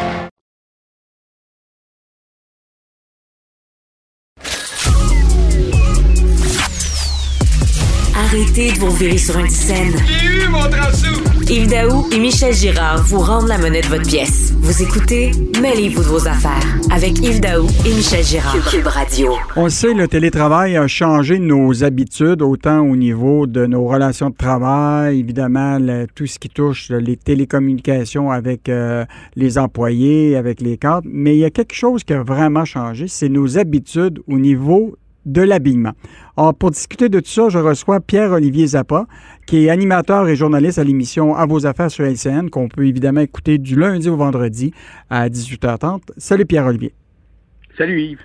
Arrêtez de vous virer sur une scène. J'ai eu mon Yves Daou et Michel Girard vous rendent la monnaie de votre pièce. Vous écoutez Mêlez-vous de vos affaires avec Yves Daou et Michel Girard. Cube Radio. On sait, le télétravail a changé nos habitudes, autant au niveau de nos relations de travail, évidemment, tout ce qui touche les télécommunications avec euh, les employés, avec les cadres. Mais il y a quelque chose qui a vraiment changé, c'est nos habitudes au niveau de l'habillement. Pour discuter de tout ça, je reçois Pierre-Olivier Zappa, qui est animateur et journaliste à l'émission À vos affaires sur LCN, qu'on peut évidemment écouter du lundi au vendredi à 18h30. Salut Pierre-Olivier. Salut Yves.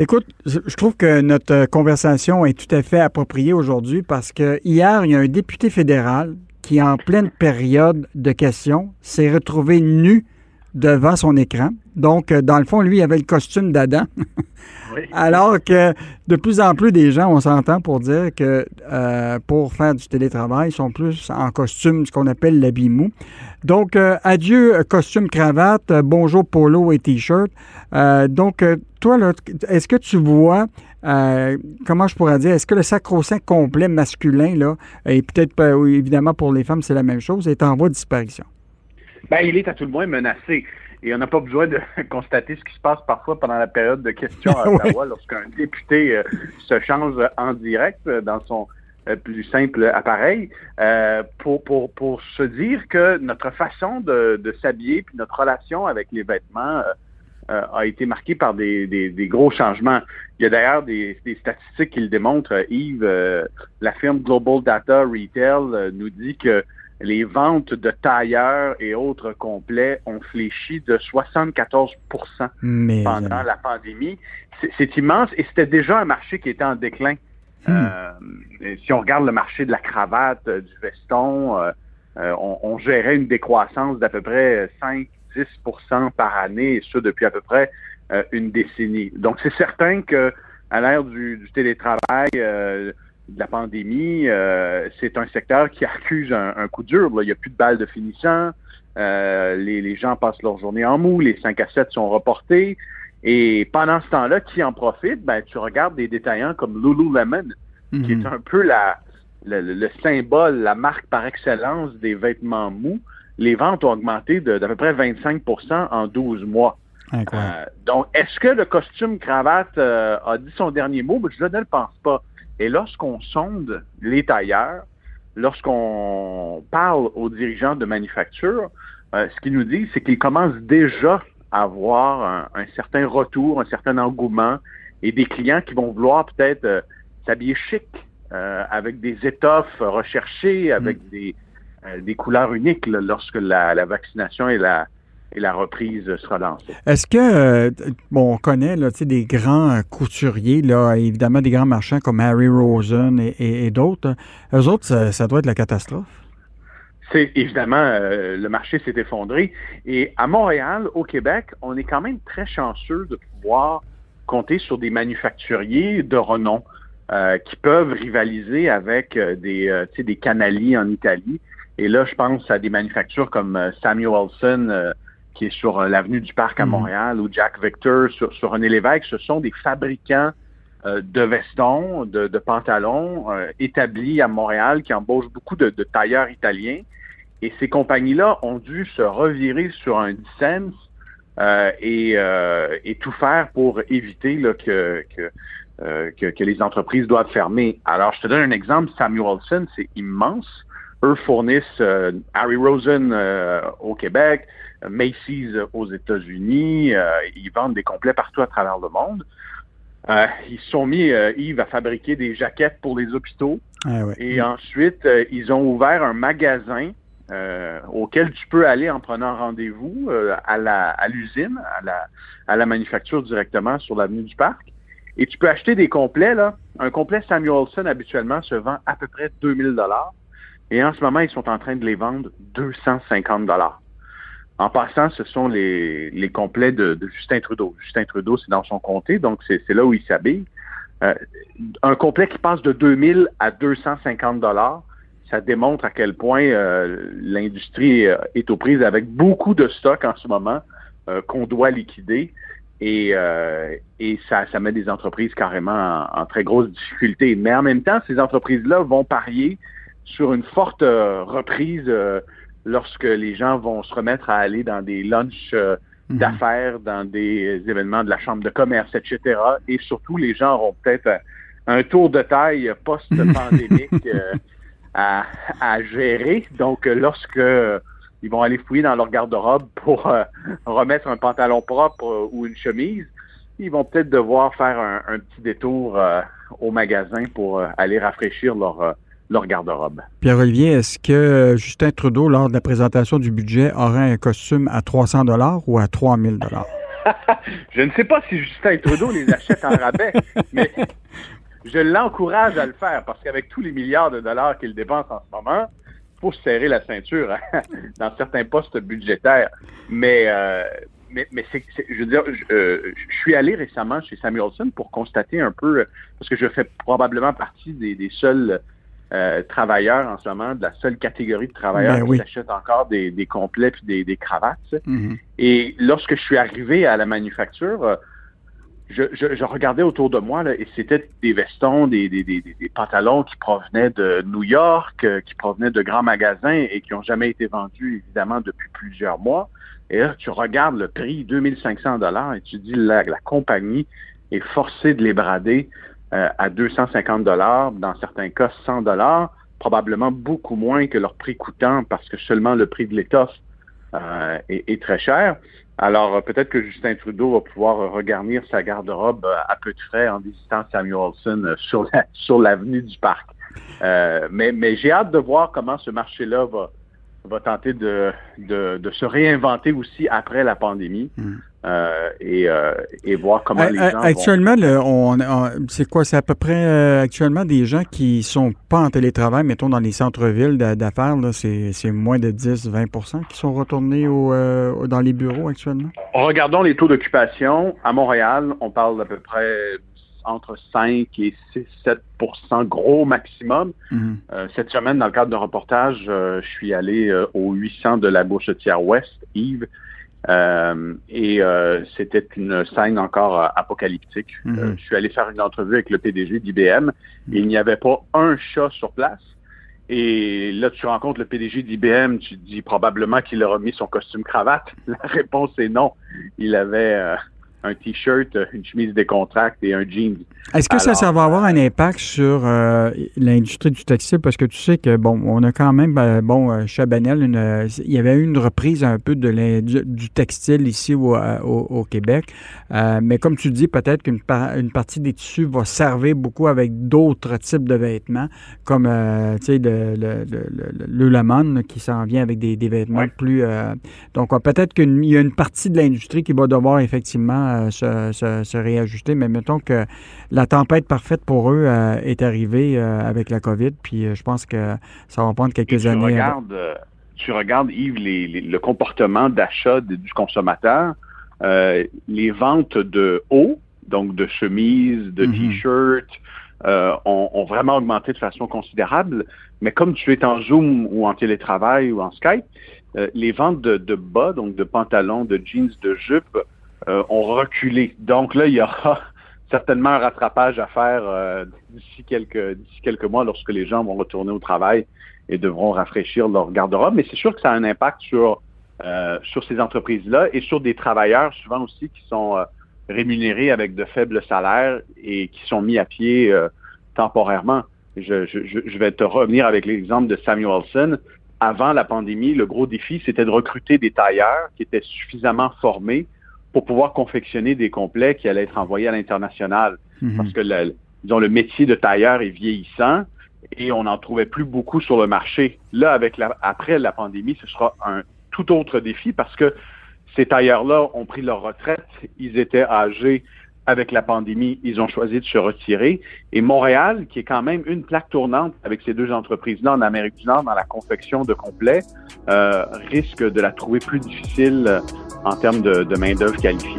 Écoute, je trouve que notre conversation est tout à fait appropriée aujourd'hui parce que hier, il y a un député fédéral qui, en pleine période de questions, s'est retrouvé nu devant son écran. Donc, euh, dans le fond, lui, il avait le costume d'Adam. Alors que de plus en plus des gens, on s'entend pour dire que euh, pour faire du télétravail, ils sont plus en costume, ce qu'on appelle l'habit mou. Donc, euh, adieu costume, cravate, bonjour polo et t-shirt. donc, toi, est-ce que tu vois, comment je pourrais dire, est-ce que le sacro-saint complet masculin, là, et peut-être évidemment pour les femmes, c'est la même chose, est en voie de disparition? Ben, il est à tout le moins menacé. Et on n'a pas besoin de constater ce qui se passe parfois pendant la période de questions à Ottawa lorsqu'un député euh, se change en direct euh, dans son euh, plus simple appareil pour, pour, pour se dire que notre façon de, de s'habiller puis notre relation avec les vêtements a été marquée par des, des, des, gros changements. Il y a d'ailleurs des, des, statistiques qui le démontrent. Yves, la firme Global Data Retail nous dit que les ventes de tailleurs et autres complets ont fléchi de 74% pendant la pandémie. C'est immense et c'était déjà un marché qui était en déclin. Hmm. Euh, si on regarde le marché de la cravate, euh, du veston, euh, on, gérait une décroissance d'à peu près 5-10% par année, et ça depuis à peu près une décennie. Donc c'est certain que à l'ère du, du, télétravail, de la pandémie, euh, c'est un secteur qui accuse un, coup dur. Il n'y a plus de balles de finissant. Euh, les, gens passent leur journée en mou. Les 5 à 7 sont reportés. Et pendant ce temps-là, qui en profite? Ben, tu regardes des détaillants comme Lululemon, qui est mhm. un peu la, le, symbole, la marque par excellence des vêtements mous. Les ventes ont augmenté d'à peu près 25% en 12 mois. Euh, donc, est-ce que le costume cravate a dit son dernier mot? Ben, je ne le pense pas. Et lorsqu'on sonde les tailleurs, lorsqu'on parle aux dirigeants de manufacture, euh, ce qu'ils nous disent, c'est qu'ils commencent déjà à avoir un, certain retour, un certain engouement et des clients qui vont vouloir peut-être euh, s'habiller chic, euh, avec des étoffes recherchées, avec mm. des, des couleurs uniques lorsque la, la vaccination et la, et la reprise sera lancée. Est-ce que, euh, bon, on connaît là, des grands couturiers, là, évidemment des grands marchands comme Harry Rosen et, d'autres. Eux autres, ça, doit être la catastrophe. C'est évidemment, euh, le marché s'est effondré. Et à Montréal, au Québec, on est quand même très chanceux de pouvoir compter sur des manufacturiers de renom euh, qui peuvent rivaliser avec des, des canaliers en Italie. Et là, je pense à des manufactures comme Samuelson, qui est sur euh, l'avenue du Parc à mhm. Montréal, ou Jack Victor sur, sur René Lévesque, ce sont des fabricants euh, de vestons, de, pantalons euh, établis à Montréal qui embauchent beaucoup de, tailleurs italiens. Et ces compagnies-là ont dû se revirer sur un dissens et, tout faire pour éviter que, que, que, les entreprises doivent fermer. Alors, je te donne un exemple. Samuelson, c'est immense. Eux fournissent Harry Rosen au Québec, Macy's aux États-Unis. Euh, ils vendent des complets partout à travers le monde. Euh, ils se sont mis, euh, Yves, à fabriquer des jaquettes pour les hôpitaux. Ah Et ensuite, ils ont ouvert un magasin auquel tu peux aller en prenant rendez-vous à l'usine, à la, à la manufacture directement sur l'avenue du Parc. Et tu peux acheter des complets, là. Un complet Samuelson habituellement se vend à peu près 2000 dollars. Et en ce moment, ils sont en train de les vendre 250 dollars. En passant, ce sont les, les complets de, Justin Trudeau. Justin Trudeau, c'est dans son comté, donc c'est là où il s'habille. Euh, un complet qui passe de 2000 à 250 dollars, ça démontre à quel point euh, l'industrie euh, est aux prises avec beaucoup de stocks en ce moment qu'on doit liquider. Et, et ça, ça met des entreprises carrément en, très grosse difficulté. Mais en même temps, ces entreprises-là vont parier sur une forte reprise lorsque les gens vont se remettre à aller dans des lunchs euh, mhm. d'affaires, dans des événements de la chambre de commerce, etc. Et surtout, les gens auront peut-être un, tour de taille post-pandémique euh, à, gérer. Donc, lorsque ils vont aller fouiller dans leur garde-robe pour euh, remettre un pantalon propre ou une chemise, ils vont peut-être devoir faire un, petit détour au magasin pour aller rafraîchir leur leur garde-robe. Pierre-Olivier, est-ce que Justin Trudeau, lors de la présentation du budget, aurait un costume à 300 dollars ou à 3000 dollars? je ne sais pas si Justin Trudeau les achète en rabais, mais je l'encourage à le faire parce qu'avec tous les milliards de dollars qu'il dépense en ce moment, faut se serrer la ceinture hein, dans certains postes budgétaires. Mais, euh, mais, mais c'est, je veux dire, je, euh, je, suis allé récemment chez Samuelson pour constater un peu, parce que je fais probablement partie des, des seuls euh, travailleurs en ce moment, de la seule catégorie de travailleurs Ben qui oui. achètent encore des, des complets puis des, des cravates. Mhm. Et lorsque je suis arrivé à la manufacture, euh, je, je, je regardais autour de moi là, et c'était des vestons, des, des, des, des pantalons qui provenaient de New York, euh, qui provenaient de grands magasins et qui n'ont jamais été vendus évidemment depuis plusieurs mois. Et là, tu regardes le prix, 2500 dollars, et tu dis la, la compagnie est forcée de les brader euh, à 250 dollars, dans certains cas 100 dollars, probablement beaucoup moins que leur prix coûtant parce que seulement le prix de l'étoffe euh, est, est très cher. Alors, euh, peut-être que Justin Trudeau va pouvoir regarnir sa garde-robe euh, à peu de frais en visitant Samuelson euh, sur la, sur l'avenue du parc. Euh, mais mais j'ai hâte de voir comment ce marché-là va, va tenter de, de, de se réinventer aussi après la pandémie euh, et, euh, et voir comment Euh, les gens actuellement, le- on, on- c'est quoi? C'est à peu près euh, actuellement des gens qui sont pas en télétravail, mettons dans les centres-villes d'a- d'affaires, là, c'est, c'est moins de 10-20% qui sont retournés au- dans les bureaux actuellement? Regardons les taux d'occupation. À Montréal, on parle d'à peu près entre 5 et 6, 7% gros maximum. Mhm. Euh, cette semaine, dans le cadre d'un reportage, euh, je suis allé euh, au 800 de la Bouchetière Ouest, Yves, euh, et c'était une scène encore apocalyptique. Mhm. Je suis allé faire une entrevue avec le PDG d'IBM. et Il n'y avait pas un chat sur place. Et là, tu rencontres le PDG d'IBM, tu te dis probablement qu'il a remis son costume cravate. La réponse est non. Il avait un t-shirt, une chemise décontractée et un jean. Est-ce que ça, Alors, ça va avoir un impact sur euh, l'industrie du textile? Parce que tu sais que, bon, on a quand même, euh, bon, euh, Chabanel, une, euh, il y avait eu une reprise un peu de du, du textile ici au, euh, au- au Québec. Euh, mais comme tu dis, peut-être qu'une par- une partie des tissus va servir beaucoup avec d'autres types de vêtements, comme, euh, tu sais, le, le, le, le- qui s'en vient avec des, des vêtements plus... euh, donc, euh, peut-être qu'il y a une partie de l'industrie qui va devoir effectivement euh, se, se- se réajuster, mais mettons que la tempête parfaite pour eux euh, est arrivée euh, avec la COVID, puis je pense que ça va prendre quelques tu années. regardes, tu regardes, Yves, les- les- le comportement d'achat du consommateur, euh, les ventes de haut, donc de chemises, de Mhm. t-shirts, euh, ont, ont vraiment augmenté de façon considérable. Mais comme tu es en Zoom ou en télétravail ou en Skype, euh, les ventes de, de bas, donc de pantalons, de jeans, de jupes, euh, ont reculé. Donc là, il y aura certainement un rattrapage à faire euh, d'ici quelques mois lorsque les gens vont retourner au travail et devront rafraîchir leur garde-robe. Mais c'est sûr que ça a un impact sur euh, ces entreprises-là et sur des travailleurs souvent aussi qui sont euh, rémunérés avec de faibles salaires et qui sont mis à pied euh, temporairement. Je je vais te revenir avec l'exemple de Samuelson. Avant la pandémie, le gros défi, c'était de recruter des tailleurs qui étaient suffisamment formés pour pouvoir confectionner des complets qui allaient être envoyés à l'international. Mhm. Parce que le, disons, le métier de tailleur est vieillissant et on n'en trouvait plus beaucoup sur le marché. Là, avec la, après la pandémie, ce sera un tout autre défi parce que ces tailleurs-là ont pris leur retraite, ils étaient âgés avec la pandémie, ils ont choisi de se retirer. Et Montréal, qui est quand même une plaque tournante avec ces deux entreprises-là en Amérique du Nord dans la confection de complets, euh, risque de la trouver plus difficile euh, en termes de, de main-d'œuvre qualifiée.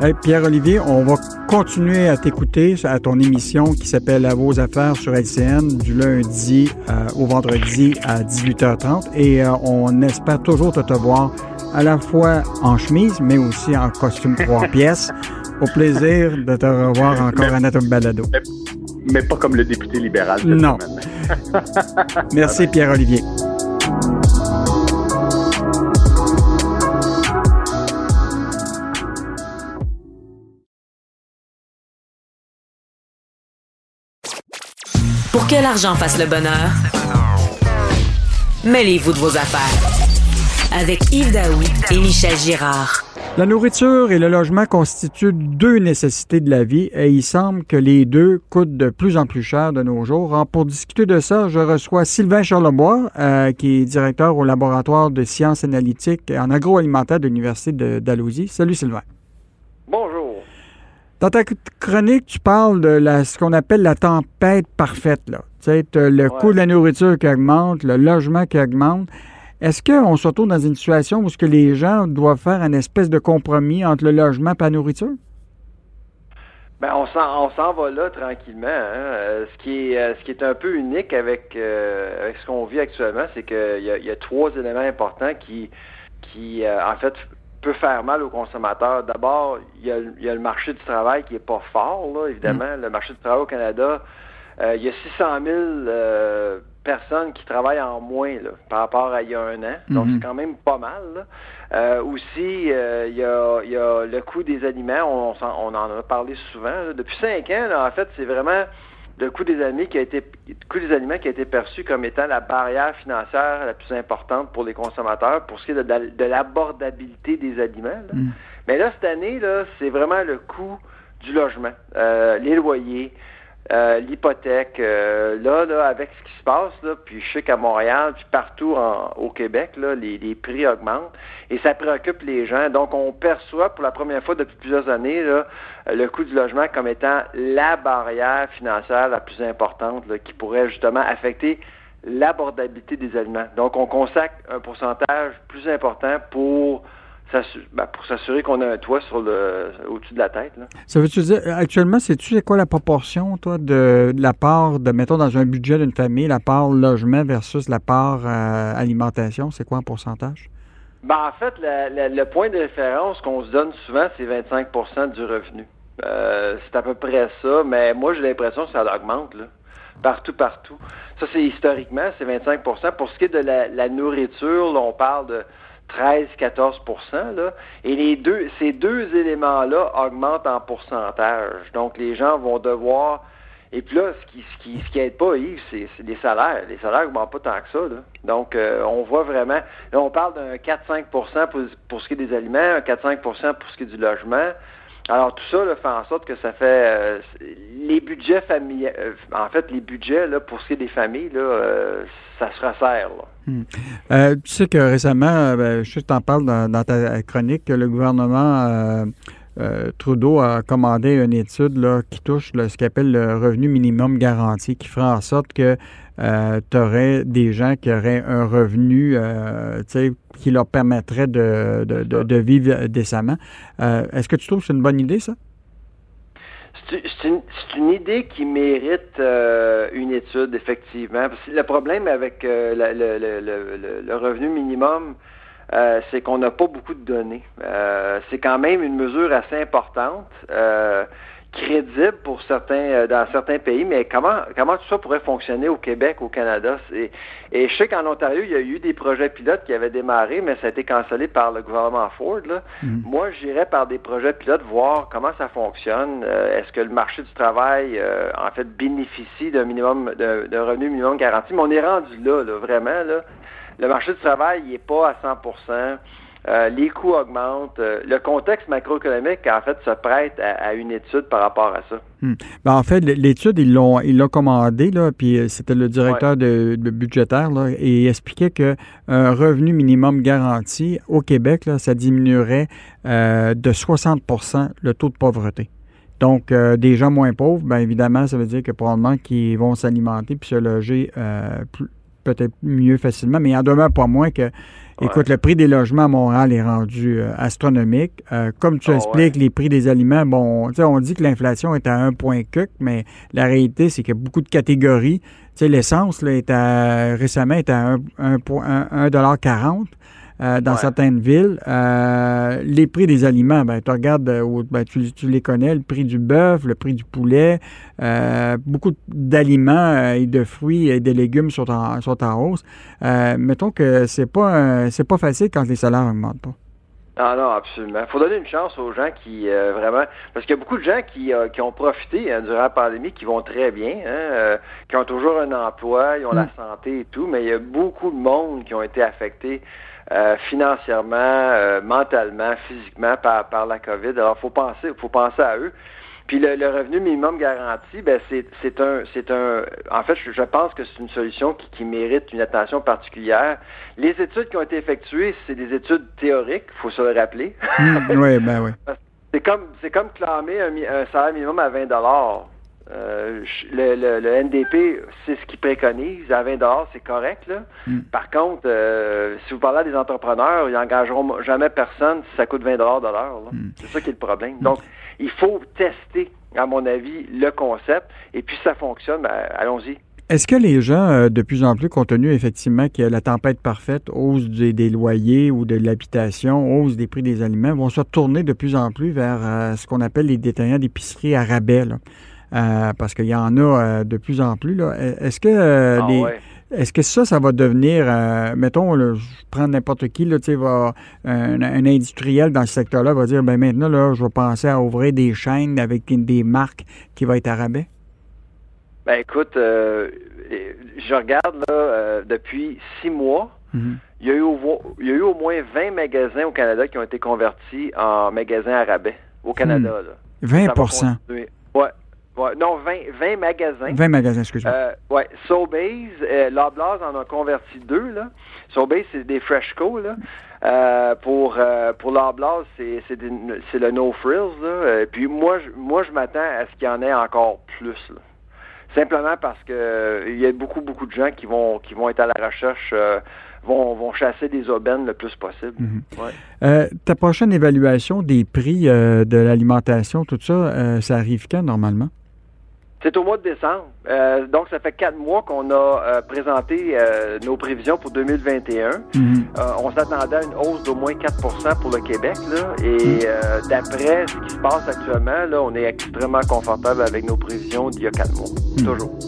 Hey, Pierre-Olivier, on va continuer à t'écouter à ton émission qui s'appelle À vos affaires sur LCN du lundi euh, au vendredi à 18h30 et euh, on espère toujours te, te voir à la fois en chemise mais aussi en costume trois pièces. Au plaisir de te revoir encore à notre balado. Mais pas comme le député libéral. Non. Merci Pierre-Olivier. Pour que l'argent fasse le bonheur, mêlez-vous de vos affaires. Avec Yves Daoui et Michel Girard. La nourriture et le logement constituent deux nécessités de la vie et il semble que les deux coûtent de plus en plus cher de nos jours. Alors, pour discuter de ça, je reçois Sylvain Charlebois, euh, qui est directeur au laboratoire de sciences analytiques en agroalimentaire de l'Université de Dalhousie. Salut Sylvain. Bonjour. Dans ta chronique, tu parles de la, ce qu'on appelle la tempête parfaite. Là. Tu sais, le coût de la nourriture qui augmente, le logement qui augmente. Est-ce qu'on se retrouve dans une situation où ce que les gens doivent faire une espèce de compromis entre le logement et la nourriture? Ben, on s'en va là tranquillement. Hein. Euh, ce, qui est, euh, ce qui est un peu unique avec, euh, avec ce qu'on vit actuellement, c'est qu'il y, y, a trois éléments importants qui, qui en fait, peut faire mal aux consommateurs. D'abord, il, y a le marché du travail qui est pas fort, là, évidemment. Mm. Le marché du travail au Canada, il y a 600 000 personnes qui travaillent en moins là, par rapport à il y a un an. Donc, mm-hmm. c'est quand même pas mal. Là. Euh, aussi, euh, il y, a, le coût des aliments. On, on en a parlé souvent. Depuis cinq ans, en fait, c'est vraiment le coût des aliments qui a été coût des aliments qui a été perçu comme étant la barrière financière la plus importante pour les consommateurs pour ce qui est de, l'abordabilité des aliments. Mm. Mais là, cette année, c'est vraiment le coût du logement, euh, les loyers, euh, l'hypothèque, euh, là, là, avec ce qui se passe, là, puis je sais qu'à Montréal, puis partout au Québec, là, les, prix augmentent et ça préoccupe les gens. Donc, on perçoit pour la première fois depuis plusieurs années là, le coût du logement comme étant la barrière financière la plus importante qui pourrait justement affecter l'abordabilité des aliments. Donc, on consacre un pourcentage plus important pour ben, pour s'assurer qu'on a un toit sur le au-dessus de la tête. Ça veut-tu dire, actuellement, sais-tu quoi la proportion, toi, de, la part de, mettons, dans un budget d'une famille, la part logement versus la part euh, alimentation, c'est quoi en pourcentage? Ben, en fait, le point de référence qu'on se donne souvent, c'est 25% du revenu. Euh, c'est à peu près ça, mais moi, j'ai l'impression que ça augmente, là. Partout, partout. Ça, c'est historiquement, c'est 25% Pour ce qui est de la, nourriture, là, on parle de 13-14% là, et les deux, ces deux éléments-là augmentent en pourcentage. Donc, les gens vont devoir et puis là, ce qui ce qui, ce qui aide pas, Yves, c'est, les salaires. Les salaires n'augmentent pas tant que ça. Là. Donc, euh, on voit vraiment. Là, on parle d'un 4-5% pour, pour ce qui est des aliments, un 4-5% pour ce qui est du logement. Alors tout ça fait en sorte que ça fait euh, les budgets familiaux. Euh, en fait, les budgets pour ce qui est des familles, là, euh, ça se resserre. Hmm. tu sais que récemment, ben, je t'en parle dans, ta chronique, que le gouvernement euh, Trudeau a commandé une étude qui touche ce qu'il appelle le revenu minimum garanti, qui fera en sorte que euh, tu aurais des gens qui auraient un revenu euh, qui leur permettrait de, vivre décemment. Est-ce que tu trouves que c'est une bonne idée, ça? C'est une, idée qui mérite une étude, effectivement. le problème avec le, revenu minimum, euh, c'est qu'on n'a pas beaucoup de données. Euh, c'est quand même une mesure assez importante, euh, crédible pour certains dans certains pays, mais comment comment tout ça pourrait fonctionner au Québec, au Canada? Et je sais qu'en Ontario, il y a eu des projets pilotes qui avaient démarré, mais ça a été cancellé par le gouvernement Ford. Mm-hmm. Moi, j'irais par des projets pilotes voir comment ça fonctionne. Est-ce que le marché du travail, en fait, bénéficie d'un minimum d'un revenu minimum garanti? Mais on est rendu là, là vraiment là le marché du travail n'est pas à 100 euh, les coûts augmentent. Euh, le contexte macroéconomique, en fait, se prête à, une étude par rapport à ça. Hmm. Ben, en fait, l'étude, ils l'ont ils l'ont commandé, là, puis euh, c'était le directeur de, budgétaire, là, et il expliquait qu'un revenu minimum garanti au Québec, là, ça diminuerait de 60% le taux de pauvreté. Donc, des gens moins pauvres, bien évidemment, ça veut dire que probablement qu'ils vont s'alimenter puis se loger peut-être mieux facilement, mais il en demeure pas moins que, écoute, le prix des logements à Montréal est rendu euh, astronomique. Euh, comme tu ah expliques, les prix des aliments, bon, on dit que l'inflation est à un point cuc, mais la réalité, c'est qu'il y a beaucoup de catégories. Tu sais, l'essence, là, est à, récemment, est à 1,40 euh, dans certaines villes. Euh, les prix des aliments, ben, tu regardes, euh, ben, tu, les connais, le prix du bœuf, le prix du poulet, beaucoup d'aliments et de fruits et de légumes sont en, sont en hausse. mettons que c'est pas c'est pas facile quand les salaires augmentent pas. Ah non, absolument. Il faut donner une chance aux gens qui vraiment parce qu'il y a beaucoup de gens qui, qui ont profité hein, durant la pandémie, qui vont très bien, hein, qui ont toujours un emploi, ils ont la mm. santé et tout, mais il y a beaucoup de monde qui ont été affectés euh, financièrement, euh, mentalement, physiquement par, par la COVID. Alors, faut penser, faut penser à eux. Puis le, revenu minimum garanti, ben c'est, un, c'est un. En fait, je, pense que c'est une solution qui, qui, mérite une attention particulière. Les études qui ont été effectuées, c'est des études théoriques, faut se le rappeler. Mmh, oui, ben oui. C'est comme, c'est comme clamer un, un salaire minimum à 20 dollars. Euh, le, le, le, NDP, c'est ce qu'il préconise. À 20 c'est correct. Là. Mm. Par contre, euh, si vous parlez à des entrepreneurs, ils n'engageront jamais personne si ça coûte 20 de l'heure. Mm. C'est ça qui est le problème. Donc, il faut tester, à mon avis, le concept. Et puis, si ça fonctionne, ben, allons-y. Est-ce que les gens, euh, de plus en plus, compte tenu effectivement que la tempête parfaite, hausse des, loyers ou de l'habitation, hausse des prix des aliments, vont se tourner de plus en plus vers ce qu'on appelle les détaillants d'épicerie à rabais? Là? Euh, parce qu'il y en a euh, de plus en plus. Est-ce que euh, ah Est-ce que ça, ça va devenir, mettons, je prends n'importe qui, là, va, un, industriel dans ce secteur-là va dire, ben maintenant, là, je vais penser à ouvrir des chaînes avec des marques qui vont être à rabais? Ben écoute, je regarde là, depuis six mois, mm-hmm. il, y a eu au, il y a eu au moins 20 magasins au Canada qui ont été convertis en magasins à rabais au Canada. 20% Oui, Ouais, non, 20, 20 magasins. 20 magasins, excuse-moi. Euh, oui, Sobeys, euh, Loblaws en a converti deux, là. Sobeys, c'est des Freshco, là. Euh, pour euh, pour Loblaws, c'est c'est le no frills, là. Et puis moi, je, moi, je m'attends à ce qu'il y en ait encore plus, là. Simplement parce que il y a beaucoup, beaucoup de gens qui vont qui vont être à la recherche Vont, vont, chasser des aubaines le plus possible. Mhm. ouais. ta prochaine évaluation des prix de l'alimentation, tout ça, ça arrive quand normalement? C'est au mois de décembre. Euh, donc, ça fait quatre mois qu'on a euh, présenté euh, nos prévisions pour 2021. Mhm. on s'attendait à une hausse d'au moins 4% pour le Québec. Là, et mhm. d'après ce qui se passe actuellement, là, on est extrêmement confortable avec nos prévisions d'il y a quatre mois. Mhm. Toujours.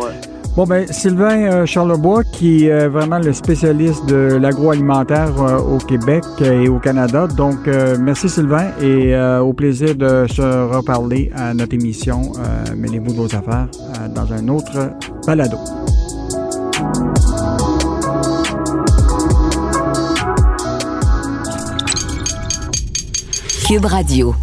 Ouais. Bon, ben, Sylvain euh, Charlebois, qui est vraiment le spécialiste de l'agroalimentaire euh, au Québec et au Canada. Donc, euh, merci Sylvain et au plaisir de se reparler à notre émission Mêlez-vous vos affaires dans un autre balado. Cube Radio.